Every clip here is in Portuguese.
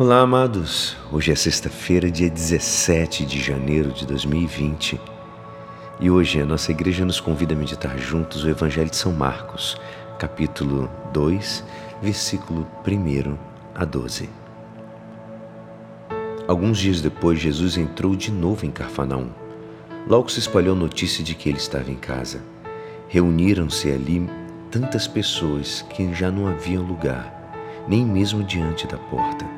Olá, amados. Hoje é sexta-feira, dia 17 de janeiro de 2020. E hoje a nossa igreja nos convida a meditar juntos o Evangelho de São Marcos, capítulo 2, versículo 1 a 12. Alguns dias depois, Jesus entrou de novo em Carfanaum. Logo se espalhou notícia de que ele estava em casa. Reuniram-se ali tantas pessoas que já não havia lugar, nem mesmo diante da porta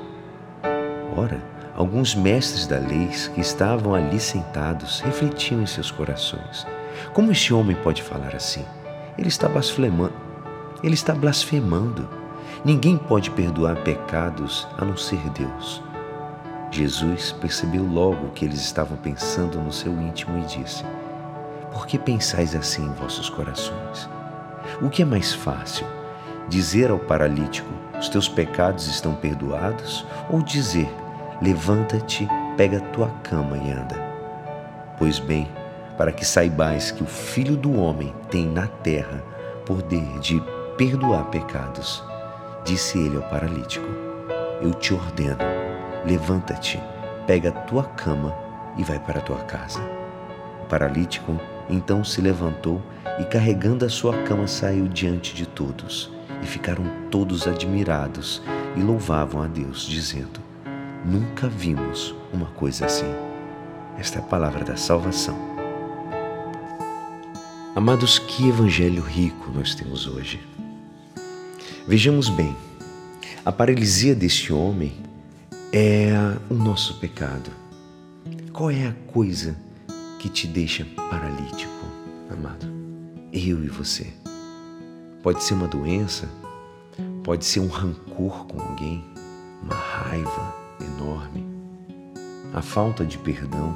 Ora, alguns mestres da lei que estavam ali sentados refletiam em seus corações: Como este homem pode falar assim? Ele está blasfemando. Ele está blasfemando. Ninguém pode perdoar pecados a não ser Deus. Jesus percebeu logo o que eles estavam pensando no seu íntimo e disse: Por que pensais assim em vossos corações? O que é mais fácil? Dizer ao paralítico: Os teus pecados estão perdoados? Ou dizer: Levanta-te, pega a tua cama e anda. Pois bem, para que saibais que o Filho do Homem tem na terra poder de perdoar pecados, disse ele ao paralítico: Eu te ordeno, levanta-te, pega a tua cama e vai para a tua casa. O paralítico então se levantou e, carregando a sua cama, saiu diante de todos. E ficaram todos admirados e louvavam a Deus, dizendo: Nunca vimos uma coisa assim. Esta é a palavra da salvação. Amados, que evangelho rico nós temos hoje. Vejamos bem, a paralisia deste homem é o nosso pecado. Qual é a coisa que te deixa paralítico, amado? Eu e você. Pode ser uma doença, pode ser um rancor com alguém, uma raiva, enorme. A falta de perdão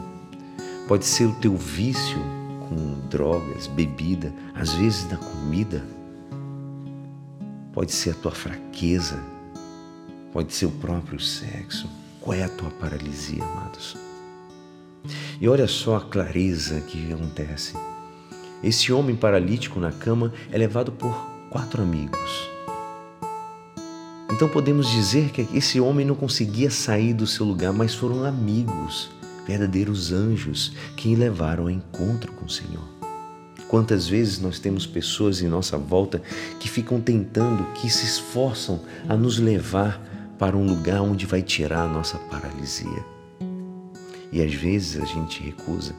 pode ser o teu vício com drogas, bebida, às vezes na comida. Pode ser a tua fraqueza, pode ser o próprio sexo. Qual é a tua paralisia, amados? E olha só a clareza que acontece. Esse homem paralítico na cama é levado por quatro amigos. Então podemos dizer que esse homem não conseguia sair do seu lugar, mas foram amigos, verdadeiros anjos, que o levaram ao encontro com o Senhor. Quantas vezes nós temos pessoas em nossa volta que ficam tentando, que se esforçam a nos levar para um lugar onde vai tirar a nossa paralisia. E às vezes a gente recusa.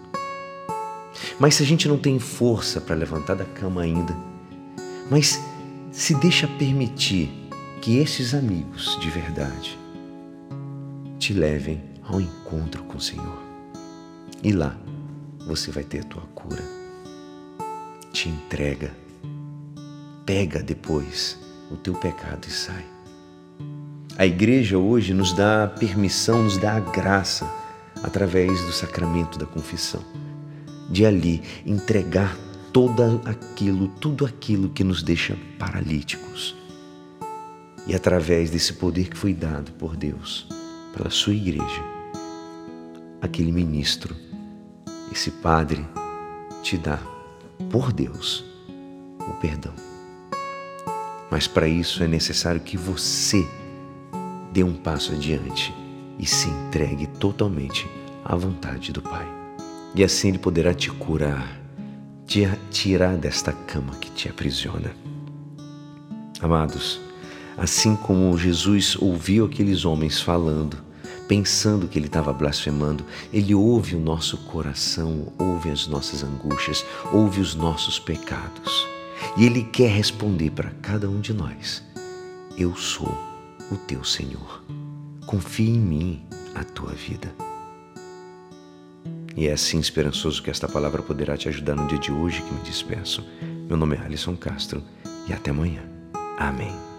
Mas se a gente não tem força para levantar da cama ainda, mas se deixa permitir que esses amigos de verdade te levem ao encontro com o Senhor. E lá você vai ter a tua cura. Te entrega. Pega depois o teu pecado e sai. A igreja hoje nos dá a permissão, nos dá a graça, através do sacramento da confissão, de ali entregar todo aquilo, tudo aquilo que nos deixa paralíticos e através desse poder que foi dado por Deus, pela sua igreja, aquele ministro, esse padre, te dá, por Deus, o perdão. Mas para isso é necessário que você dê um passo adiante e se entregue totalmente à vontade do Pai. E assim Ele poderá te curar, te tirar desta cama que te aprisiona. Amados, Assim como Jesus ouviu aqueles homens falando, pensando que ele estava blasfemando, ele ouve o nosso coração, ouve as nossas angústias, ouve os nossos pecados. E ele quer responder para cada um de nós: Eu sou o teu Senhor. Confie em mim a tua vida. E é assim esperançoso que esta palavra poderá te ajudar no dia de hoje que me despeço. Meu nome é Alisson Castro e até amanhã. Amém.